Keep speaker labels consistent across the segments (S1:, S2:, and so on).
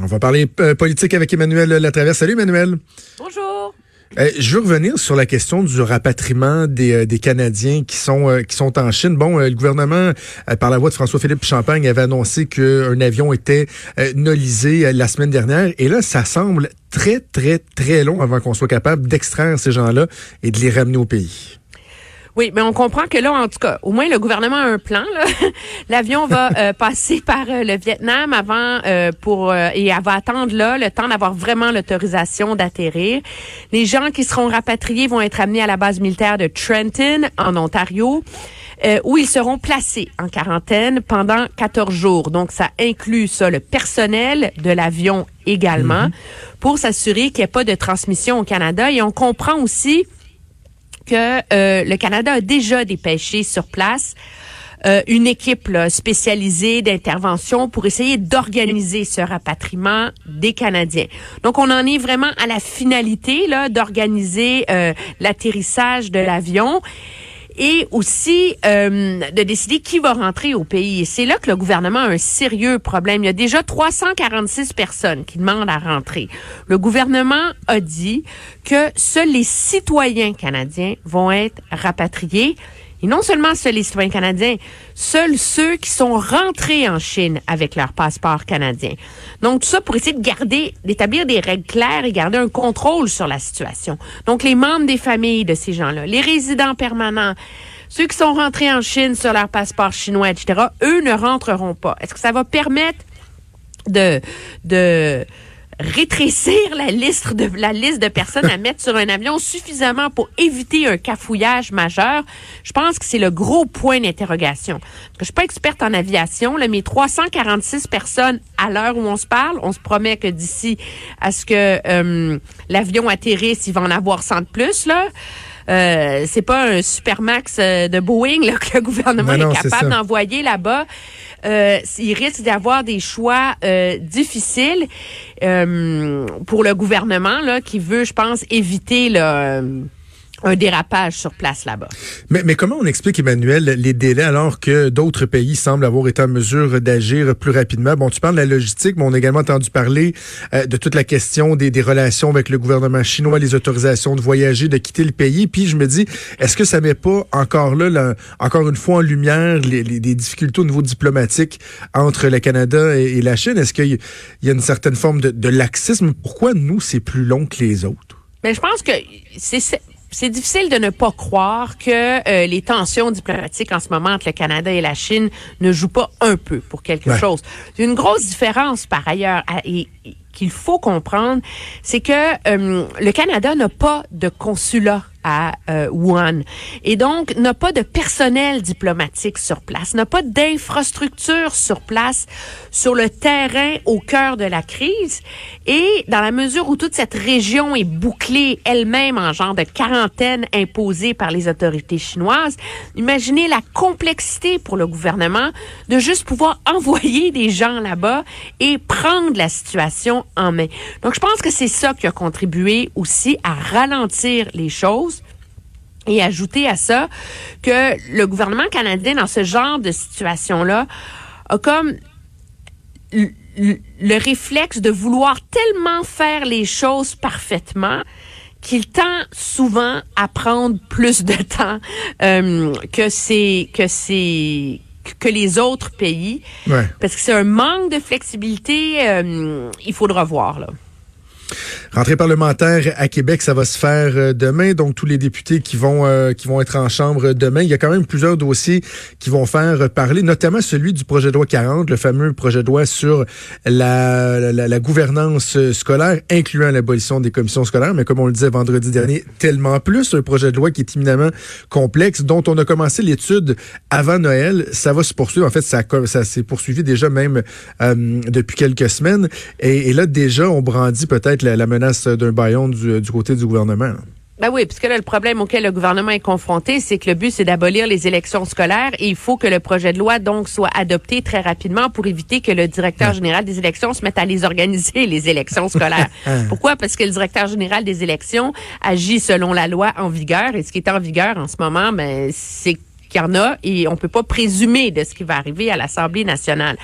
S1: On va parler euh, politique avec Emmanuel Latraverse. Salut Emmanuel.
S2: Bonjour.
S1: Euh, je veux revenir sur la question du rapatriement des, euh, des Canadiens qui sont euh, qui sont en Chine. Bon, le gouvernement, par la voix de François-Philippe Champagne, avait annoncé qu'un avion était nolisé la semaine dernière. Et là, ça semble très, très, très long avant qu'on soit capable d'extraire ces gens-là et de les ramener au pays.
S2: Oui, mais on comprend que là, en tout cas, au moins le gouvernement a un plan. L'avion va euh, passer par euh, le Vietnam avant euh, pour et elle va attendre là le temps d'avoir vraiment l'autorisation d'atterrir. Les gens qui seront rapatriés vont être amenés à la base militaire de Trenton en Ontario. où ils seront placés en quarantaine pendant 14 jours. Donc, ça inclut ça, le personnel de l'avion également, mm-hmm. pour s'assurer qu'il n'y ait pas de transmission au Canada. Et on comprend aussi que euh, le Canada a déjà dépêché sur place euh, une équipe spécialisée d'intervention pour essayer d'organiser ce rapatriement des Canadiens. Donc, on en est vraiment à la finalité là d'organiser euh, l'atterrissage de l'avion et aussi euh, de décider qui va rentrer au pays. C'est là que le gouvernement a un sérieux problème. Il y a déjà 346 personnes qui demandent à rentrer. Le gouvernement a dit que seuls les citoyens canadiens vont être rapatriés. Et non seulement seuls les citoyens canadiens, seuls ceux qui sont rentrés en Chine avec leur passeport canadien. Donc, tout ça pour essayer de garder, d'établir des règles claires et garder un contrôle sur la situation. Donc, les membres des familles de ces gens-là, les résidents permanents, ceux qui sont rentrés en Chine sur leur passeport chinois, etc., eux ne rentreront pas. Est-ce que ça va permettre de, de, rétrécir la liste de la liste de personnes à mettre sur un avion suffisamment pour éviter un cafouillage majeur. Je pense que c'est le gros point d'interrogation. Je suis pas experte en aviation, là, mais 346 personnes à l'heure où on se parle, on se promet que d'ici à ce que euh, l'avion atterrisse, il va en avoir 100 de plus là. Euh, c'est pas un supermax euh, de Boeing là, que le gouvernement est capable d'envoyer là-bas. Euh, il risque d'avoir des choix euh, difficiles euh, pour le gouvernement là, qui veut, je pense, éviter le un dérapage sur place là-bas.
S1: Mais, mais comment on explique, Emmanuel, les délais alors que d'autres pays semblent avoir été en mesure d'agir plus rapidement? Bon, tu parles de la logistique, mais on a également entendu parler euh, de toute la question des, des, relations avec le gouvernement chinois, les autorisations de voyager, de quitter le pays. Puis je me dis, est-ce que ça met pas encore là, encore une fois en lumière les, les, difficultés au niveau diplomatique entre le Canada et, la Chine? Est-ce qu'il y, a une certaine forme de, de laxisme? Pourquoi nous, c'est plus long que les autres?
S2: Mais je pense que c'est c'est difficile de ne pas croire que euh, les tensions diplomatiques en ce moment entre le Canada et la Chine ne jouent pas un peu pour quelque chose. Une grosse différence par ailleurs et, qu'il faut comprendre, c'est que euh, le Canada n'a pas de consulat à euh, Wuhan. Et donc n'a pas de personnel diplomatique sur place, n'a pas d'infrastructure sur place sur le terrain au cœur de la crise. Et dans la mesure où toute cette région est bouclée elle-même en genre de quarantaine imposée par les autorités chinoises, imaginez la complexité pour le gouvernement de juste pouvoir envoyer des gens là-bas et prendre la situation en main. Donc je pense que c'est ça qui a contribué aussi à ralentir les choses et ajouter à ça que le gouvernement canadien, dans ce genre de situation-là, a comme le réflexe de vouloir tellement faire les choses parfaitement qu'il tend souvent à prendre plus de temps euh, que c'est que c'est que les autres pays. Parce que c'est un manque de flexibilité euh, il faudra voir là
S1: Rentrée parlementaire à Québec, ça va se faire euh, demain. Donc tous les députés qui vont euh, qui vont être en chambre demain, il y a quand même plusieurs dossiers qui vont faire parler, notamment celui du projet de loi 40, le fameux projet de loi sur la, la, gouvernance scolaire, incluant l'abolition des commissions scolaires. Mais comme on le disait vendredi dernier, tellement plus un projet de loi qui est éminemment complexe, dont on a commencé l'étude avant Noël. Ça va se poursuivre. En fait, ça, ça s'est poursuivi déjà même euh, depuis quelques semaines. Et, et, là déjà, on brandit peut-être la, la menace d'un baillon du, du, côté du gouvernement.
S2: Ben oui, puisque là, le problème auquel le gouvernement est confronté, c'est que le but, c'est d'abolir les élections scolaires et il faut que le projet de loi, donc, soit adopté très rapidement pour éviter que le directeur général des élections se mette à les organiser, les élections scolaires. Pourquoi? Parce que le directeur général des élections agit selon la loi en vigueur et ce qui est en vigueur en ce moment, ben, c'est qu'il y en a et on peut pas présumer de ce qui va arriver à l'Assemblée nationale.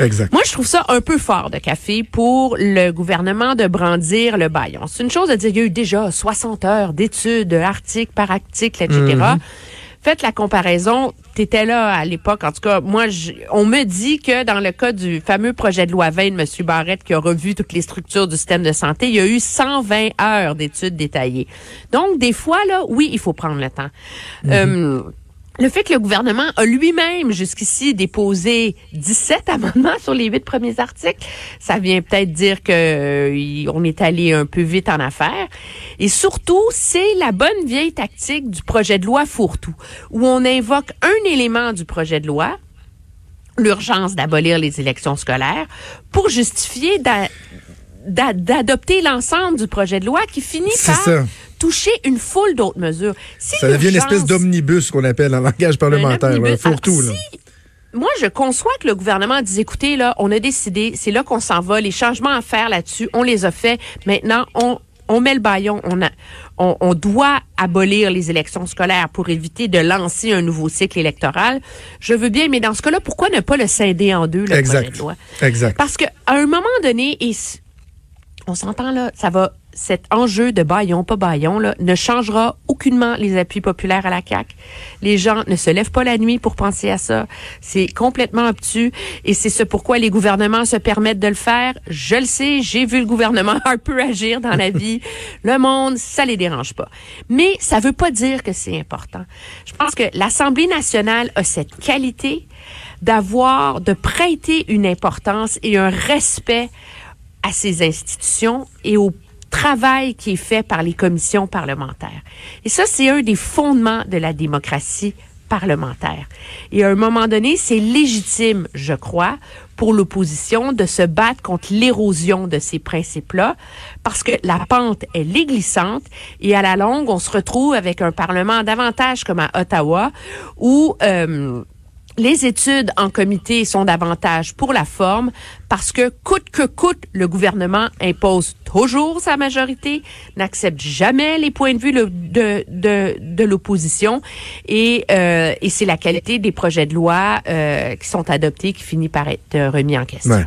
S1: Exact.
S2: Moi, je trouve ça un peu fort de café pour le gouvernement de brandir le baillon. C'est une chose de dire qu'il y a eu déjà 60 heures d'études, articles par article, etc. Mm-hmm. Faites la comparaison. Tu étais là à l'époque. En tout cas, moi, on me dit que dans le cas du fameux projet de loi 20 de M. Barrette qui a revu toutes les structures du système de santé, il y a eu 120 heures d'études détaillées. Donc, des fois, là, oui, il faut prendre le temps. Mm-hmm. euh, le fait que le gouvernement a lui-même jusqu'ici déposé 17 amendements sur les huit premiers articles, ça vient peut-être dire que euh, on est allé un peu vite en affaires. Et surtout, c'est la bonne vieille tactique du projet de loi fourre-tout, où on invoque un élément du projet de loi, l'urgence d'abolir les élections scolaires, pour justifier d'adopter l'ensemble du projet de loi qui finit par toucher une foule d'autres mesures.
S1: ça devient une espèce d'omnibus qu'on appelle en langage parlementaire. Pour tout, là.
S2: moi, je conçois que le gouvernement dise, écoutez, là, on a décidé, c'est là qu'on s'en va, les changements à faire là-dessus, on les a faits. Maintenant, on, on met le baillon, on, a, on, on, doit abolir les élections scolaires pour éviter de lancer un nouveau cycle électoral. Je veux bien, mais dans ce cas-là, pourquoi ne pas le scinder en deux, le
S1: exact.
S2: projet de loi?
S1: Exact.
S2: Parce qu'à un moment donné, et on s'entend là, ça va cet enjeu de baillon, pas baillon, là, ne changera aucunement les appuis populaires à la CAQ. Les gens ne se lèvent pas la nuit pour penser à ça. C'est complètement obtus et c'est ce pourquoi les gouvernements se permettent de le faire. Je le sais, j'ai vu le gouvernement un peu agir dans la vie. Le monde, ça les dérange pas. Mais ça veut pas dire que c'est important. Je pense que l'Assemblée nationale a cette qualité d'avoir, de prêter une importance et un respect à ces institutions et au travail qui est fait par les commissions parlementaires. Et ça, c'est un des fondements de la démocratie parlementaire. Et à un moment donné, c'est légitime, je crois, pour l'opposition de se battre contre l'érosion de ces principes-là, parce que la pente, elle est glissante, et à la longue, on se retrouve avec un Parlement davantage comme à Ottawa, où... Euh, les études en comité sont davantage pour la forme parce que coûte que coûte, le gouvernement impose toujours sa majorité, n'accepte jamais les points de vue de, de, l'opposition et, euh, et c'est la qualité des projets de loi euh, qui sont adoptés qui finit par être remis en question.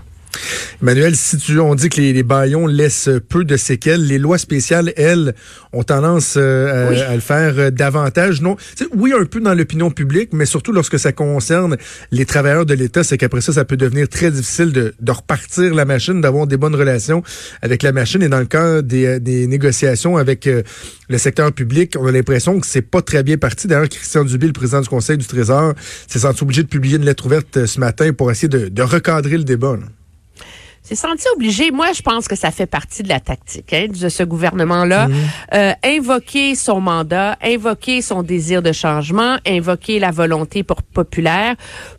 S1: Emmanuel, si tu, on dit que les, les, baillons laissent peu de séquelles, les lois spéciales, elles, ont tendance euh, à, le faire euh, davantage. Non, oui, un peu dans l'opinion publique, mais surtout lorsque ça concerne les travailleurs de l'État, c'est qu'après ça, ça peut devenir très difficile de, de repartir la machine, d'avoir des bonnes relations avec la machine. Et dans le cas des, euh, des négociations avec le secteur public, on a l'impression que c'est pas très bien parti. D'ailleurs, Christian Dubé, le président du Conseil du Trésor, s'est senti obligé de publier une lettre ouverte ce matin pour essayer de, de recadrer le débat. Là.
S2: C'est senti obligé. Moi, je pense que ça fait partie de la tactique hein, de ce gouvernement-là. Mhm. Euh, invoquer son mandat, invoquer son désir de changement, invoquer la volonté pour populaire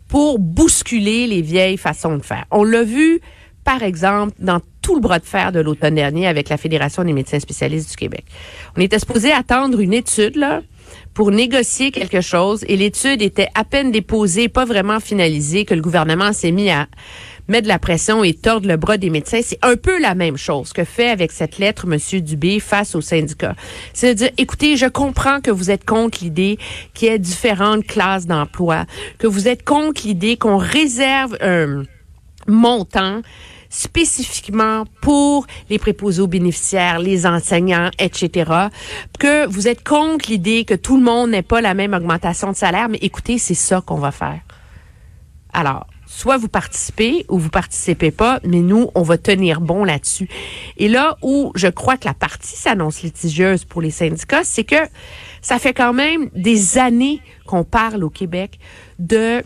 S2: pour bousculer les vieilles façons de faire. On l'a vu, par exemple, dans tout le bras de fer de l'automne dernier avec la Fédération des médecins spécialistes du Québec. On était supposé attendre une étude, là, pour négocier quelque chose et l'étude était à peine déposée, pas vraiment finalisée, que le gouvernement s'est mis à mettre de la pression et tordre le bras des médecins. C'est un peu la même chose que fait avec cette lettre M. Dubé face au syndicat. C'est-à-dire, écoutez, je comprends que vous êtes contre l'idée qu'il y ait différentes classes d'emploi, que vous êtes contre l'idée qu'on réserve un montant spécifiquement pour les préposés aux bénéficiaires, les enseignants, etc. Que vous êtes contre l'idée que tout le monde n'ait pas la même augmentation de salaire, mais écoutez, c'est ça qu'on va faire. Alors, soit vous participez ou vous participez pas, mais nous, on va tenir bon là-dessus. Et là où je crois que la partie s'annonce litigieuse pour les syndicats, c'est que ça fait quand même des années qu'on parle au Québec de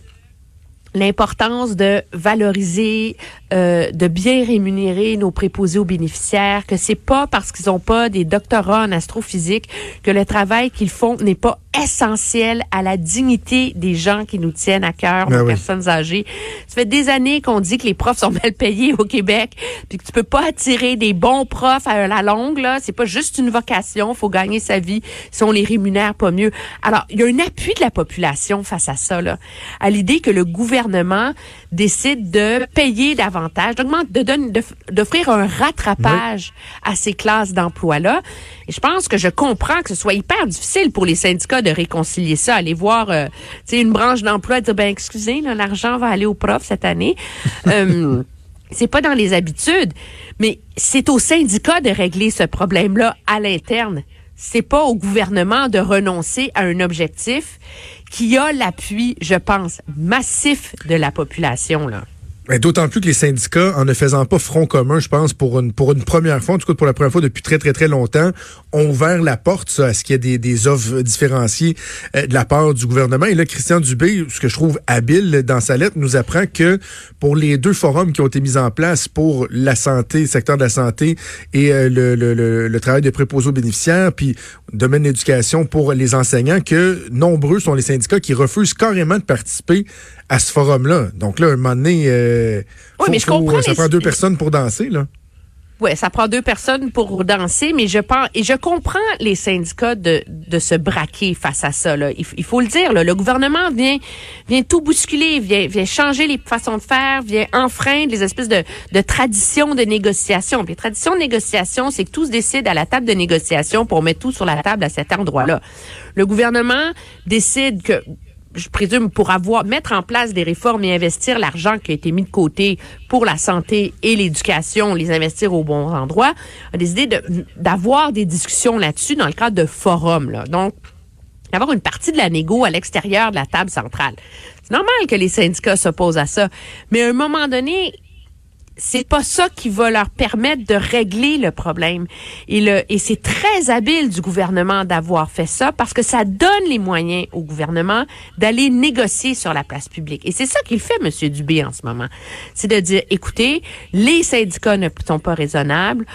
S2: l'importance de valoriser, euh, de bien rémunérer nos préposés aux bénéficiaires, que c'est pas parce qu'ils ont pas des doctorats en astrophysique que le travail qu'ils font n'est pas essentiel à la dignité des gens qui nous tiennent à cœur, les ben personnes âgées. Ça fait des années qu'on dit que les profs sont mal payés au Québec, puis que tu peux pas attirer des bons profs à la longue là, c'est pas juste une vocation, faut gagner sa vie si on les rémunère pas mieux. Alors, il y a un appui de la population face à ça là, à l'idée que le gouvernement gouvernement décide de payer davantage, de d'offrir un rattrapage à ces classes d'emploi-là. Et je pense que je comprends que ce soit hyper difficile pour les syndicats de réconcilier ça, aller voir euh, une branche d'emploi et dire, ben excusez, l'argent va aller aux profs cette année. euh, c'est pas dans les habitudes, mais c'est aux syndicats de régler ce problème-là à l'interne c'est pas au gouvernement de renoncer à un objectif qui a l'appui, je pense, massif de la population. Là.
S1: D'autant plus que les syndicats, en ne faisant pas front commun, je pense, pour une, première fois, en tout cas pour la première fois depuis très, très, très longtemps, ont ouvert la porte à ce qu'il y ait des, offres différenciées euh, de la part du gouvernement. Et là, Christian Dubé, ce que je trouve habile dans sa lettre, nous apprend que pour les deux forums qui ont été mis en place pour la santé, le secteur de la santé et euh, le, travail de préposés aux bénéficiaires, puis domaine d'éducation pour les enseignants, que nombreux sont les syndicats qui refusent carrément de participer à ce forum-là. Donc là, un moment donné, euh, mais je comprends ça prend deux personnes pour danser, là.
S2: Oui, ça prend deux personnes pour danser, mais je pense et je comprends les syndicats de, de se braquer face à ça. Là. Il, faut le dire, là, le gouvernement vient vient tout bousculer, vient, vient changer les façons de faire, vient enfreindre les espèces de, de traditions de négociation. Puis, les traditions de négociation, c'est que tout se décide à la table de négociation pour mettre tout sur la table à cet endroit-là. Le gouvernement décide que je présume, pour avoir mettre en place des réformes et investir l'argent qui a été mis de côté pour la santé et l'éducation, les investir au bon endroit, a décidé d'avoir des discussions là-dessus dans le cadre de forums. Donc, d'avoir une partie de la négo à l'extérieur de la table centrale. C'est normal que les syndicats s'opposent à ça, mais à un moment donné, c'est pas ça qui va leur permettre de régler le problème. Et, le, et c'est très habile du gouvernement d'avoir fait ça parce que ça donne les moyens au gouvernement d'aller négocier sur la place publique. Et c'est ça qu'il fait, M. Dubé, en ce moment. C'est de dire, écoutez, les syndicats ne sont pas raisonnables.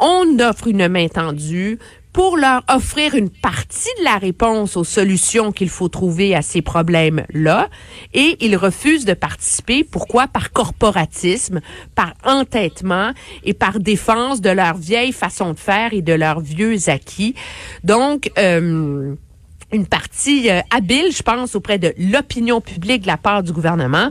S2: On offre une main tendue pour leur offrir une partie de la réponse aux solutions qu'il faut trouver à ces problèmes-là. Et ils refusent de participer. Pourquoi? Par corporatisme, par entêtement et par défense de leur vieille façon de faire et de leurs vieux acquis. Donc, euh, une partie euh, habile, je pense, auprès de l'opinion publique de la part du gouvernement.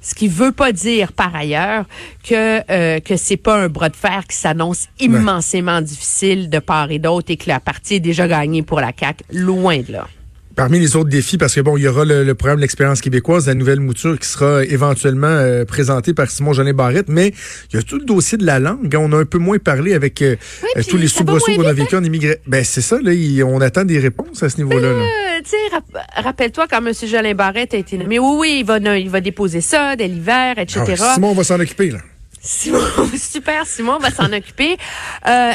S2: Ce qui veut pas dire par ailleurs que euh, que c'est pas un bras de fer qui s'annonce immensément difficile de part et d'autre et que la partie est déjà gagnée pour la CAC, loin de là.
S1: Parmi les autres défis, parce que bon, il y aura le, programme de l'expérience québécoise, la nouvelle mouture qui sera éventuellement euh, présentée par Simon Jeannet Barrette, mais il y a tout le dossier de la langue. On a un peu moins parlé avec euh, euh, tous les soubresauts qu'on a vécu en immigré. Ben c'est ça, là, on attend des réponses à ce niveau-là.
S2: rappelle-toi quand M. Jeannet Barrette a été nommé. Oui, oui, il va, il va déposer ça dès l'hiver, etc.
S1: Ah, Simon va s'en occuper, là.
S2: Simon, super, Simon va s'en occuper.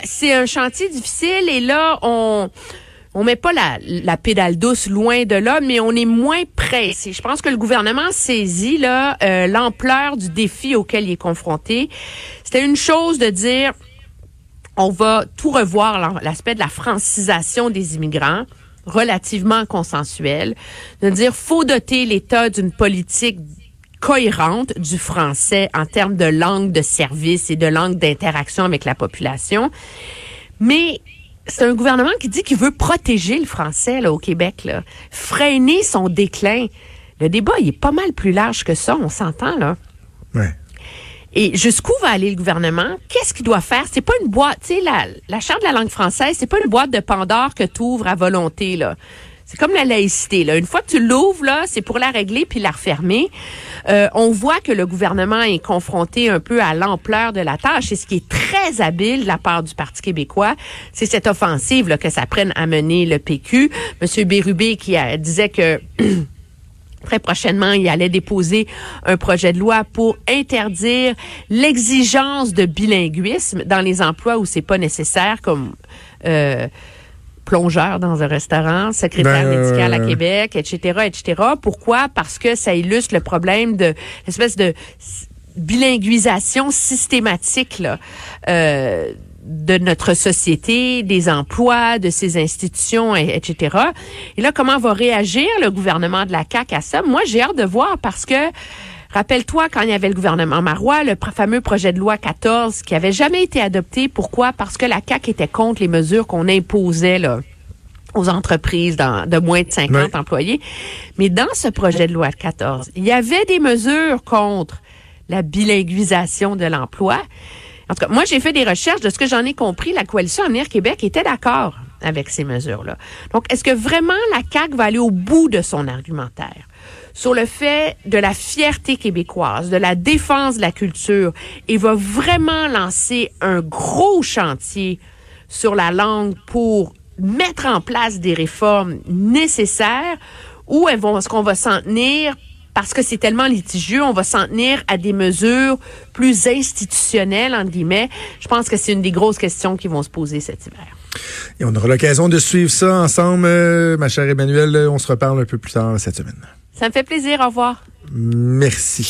S2: c'est un chantier difficile et là, on on met pas la, la pédale douce loin de là, mais on est moins pressé. Je pense que le gouvernement saisit là euh, l'ampleur du défi auquel il est confronté. C'était une chose de dire on va tout revoir l'aspect de la francisation des immigrants relativement consensuel, de dire faut doter l'État d'une politique cohérente du français en termes de langue de service et de langue d'interaction avec la population. Mais c'est un gouvernement qui dit qu'il veut protéger le français là, au Québec, là. freiner son déclin. Le débat, il est pas mal plus large que ça, on s'entend, là.
S1: Ouais.
S2: Et jusqu'où va aller le gouvernement? Qu'est-ce qu'il doit faire? C'est pas une boîte, tu sais, la, la charte de la langue française, c'est pas une boîte de Pandore que tu ouvres à volonté, là. C'est comme la laïcité. Là. Une fois que tu l'ouvres, là, c'est pour la régler puis la refermer. Euh, on voit que le gouvernement est confronté un peu à l'ampleur de la tâche. Et ce qui est très habile de la part du Parti québécois, c'est cette offensive là, que ça prenne à mener le PQ. Monsieur Bérubé qui disait que Très prochainement, il allait déposer un projet de loi pour interdire l'exigence de bilinguisme dans les emplois où c'est pas nécessaire, comme euh, plongeur dans un restaurant, secrétaire
S1: Ben,
S2: médical à
S1: euh,
S2: Québec, etc., etc. Pourquoi? Parce que ça illustre le problème de l'espèce de bilinguisation systématique là, euh, de notre société, des emplois, de ses institutions, et- etc. Et là, comment va réagir le gouvernement de la CAQ à ça? Moi, j'ai hâte de voir parce que Rappelle-toi, quand il y avait le gouvernement Marois, le fameux projet de loi 14 qui avait jamais été adopté. Pourquoi? Parce que la CAQ était contre les mesures qu'on imposait, là aux entreprises dans- de moins de 50
S1: Ouais.
S2: employés. Mais dans ce projet de loi 14, il y avait des mesures contre la bilinguisation de l'emploi. En tout cas, moi, j'ai fait des recherches. De ce que j'en ai compris, la coalition Avenir Québec était d'accord avec ces mesures-là. Donc, est-ce que vraiment la CAQ va aller au bout de son argumentaire? Sur le fait de la fierté québécoise, de la défense de la culture et va vraiment lancer un gros chantier sur la langue pour mettre en place des réformes nécessaires ou est-ce qu'on va s'en tenir parce que c'est tellement litigieux, on va s'en tenir à des mesures plus institutionnelles, entre guillemets. Je pense que c'est une des grosses questions qui vont se poser cet hiver.
S1: Et on aura l'occasion de suivre ça ensemble, euh, ma chère Emmanuelle. On se reparle un peu plus tard cette semaine.
S2: Ça me fait plaisir. Au revoir.
S1: Merci.